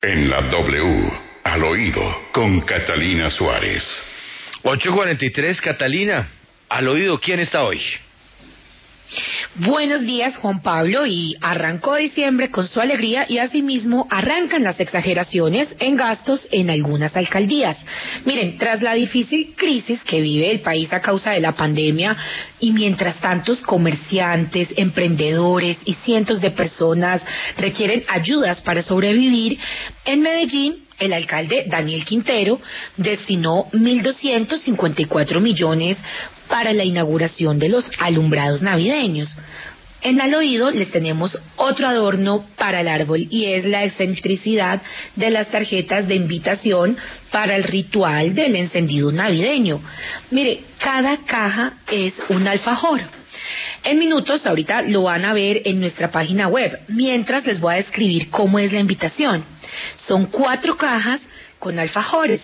En la W, al oído, con Catalina Suárez. 843, Catalina. Al oído, ¿quién está hoy? Buenos días, Juan Pablo, y arrancó diciembre con su alegría y asimismo arrancan las exageraciones en gastos en algunas alcaldías. Miren, tras la difícil crisis que vive el país a causa de la pandemia y mientras tantos comerciantes, emprendedores y cientos de personas requieren ayudas para sobrevivir, en Medellín el alcalde Daniel Quintero destinó 1.254 millones para la inauguración de los alumbrados navideños. En al oído les tenemos otro adorno para el árbol y es la excentricidad de las tarjetas de invitación para el ritual del encendido navideño. Mire, cada caja es un alfajor. En minutos, ahorita lo van a ver en nuestra página web, mientras les voy a describir cómo es la invitación. Son cuatro cajas con alfajores.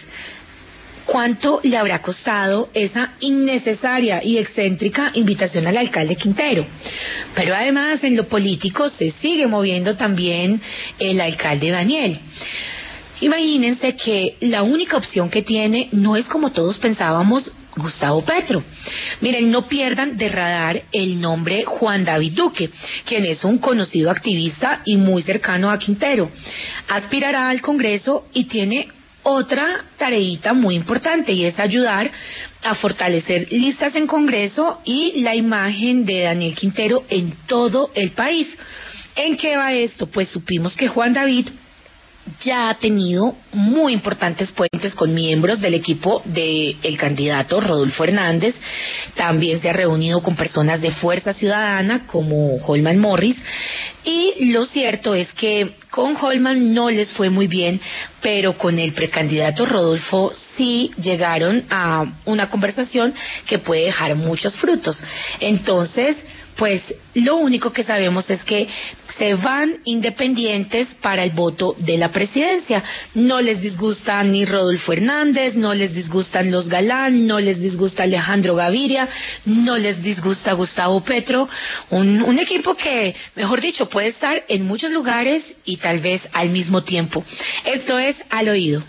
¿Cuánto le habrá costado esa innecesaria y excéntrica invitación al alcalde Quintero? Pero además en lo político se sigue moviendo también el alcalde Daniel. Imagínense que la única opción que tiene no es como todos pensábamos Gustavo Petro. Miren, no pierdan de radar el nombre Juan David Duque, quien es un conocido activista y muy cercano a Quintero. Aspirará al Congreso y tiene otra tareita muy importante y es ayudar a fortalecer listas en Congreso y la imagen de Daniel Quintero en todo el país. ¿En qué va esto? Pues supimos que Juan David ya ha tenido muy importantes puentes con miembros del equipo del el candidato Rodolfo Hernández. También se ha reunido con personas de Fuerza Ciudadana como Holman Morris. Y lo cierto es que con Holman no les fue muy bien, pero con el precandidato Rodolfo sí llegaron a una conversación que puede dejar muchos frutos. Entonces, pues lo único que sabemos es que se van independientes para el voto de la presidencia. No les disgusta ni Rodolfo Hernández, no les disgustan los Galán, no les disgusta Alejandro Gaviria, no les disgusta Gustavo Petro. Un, un equipo que, mejor dicho, puede estar en muchos lugares y tal vez al mismo tiempo. Esto es al oído.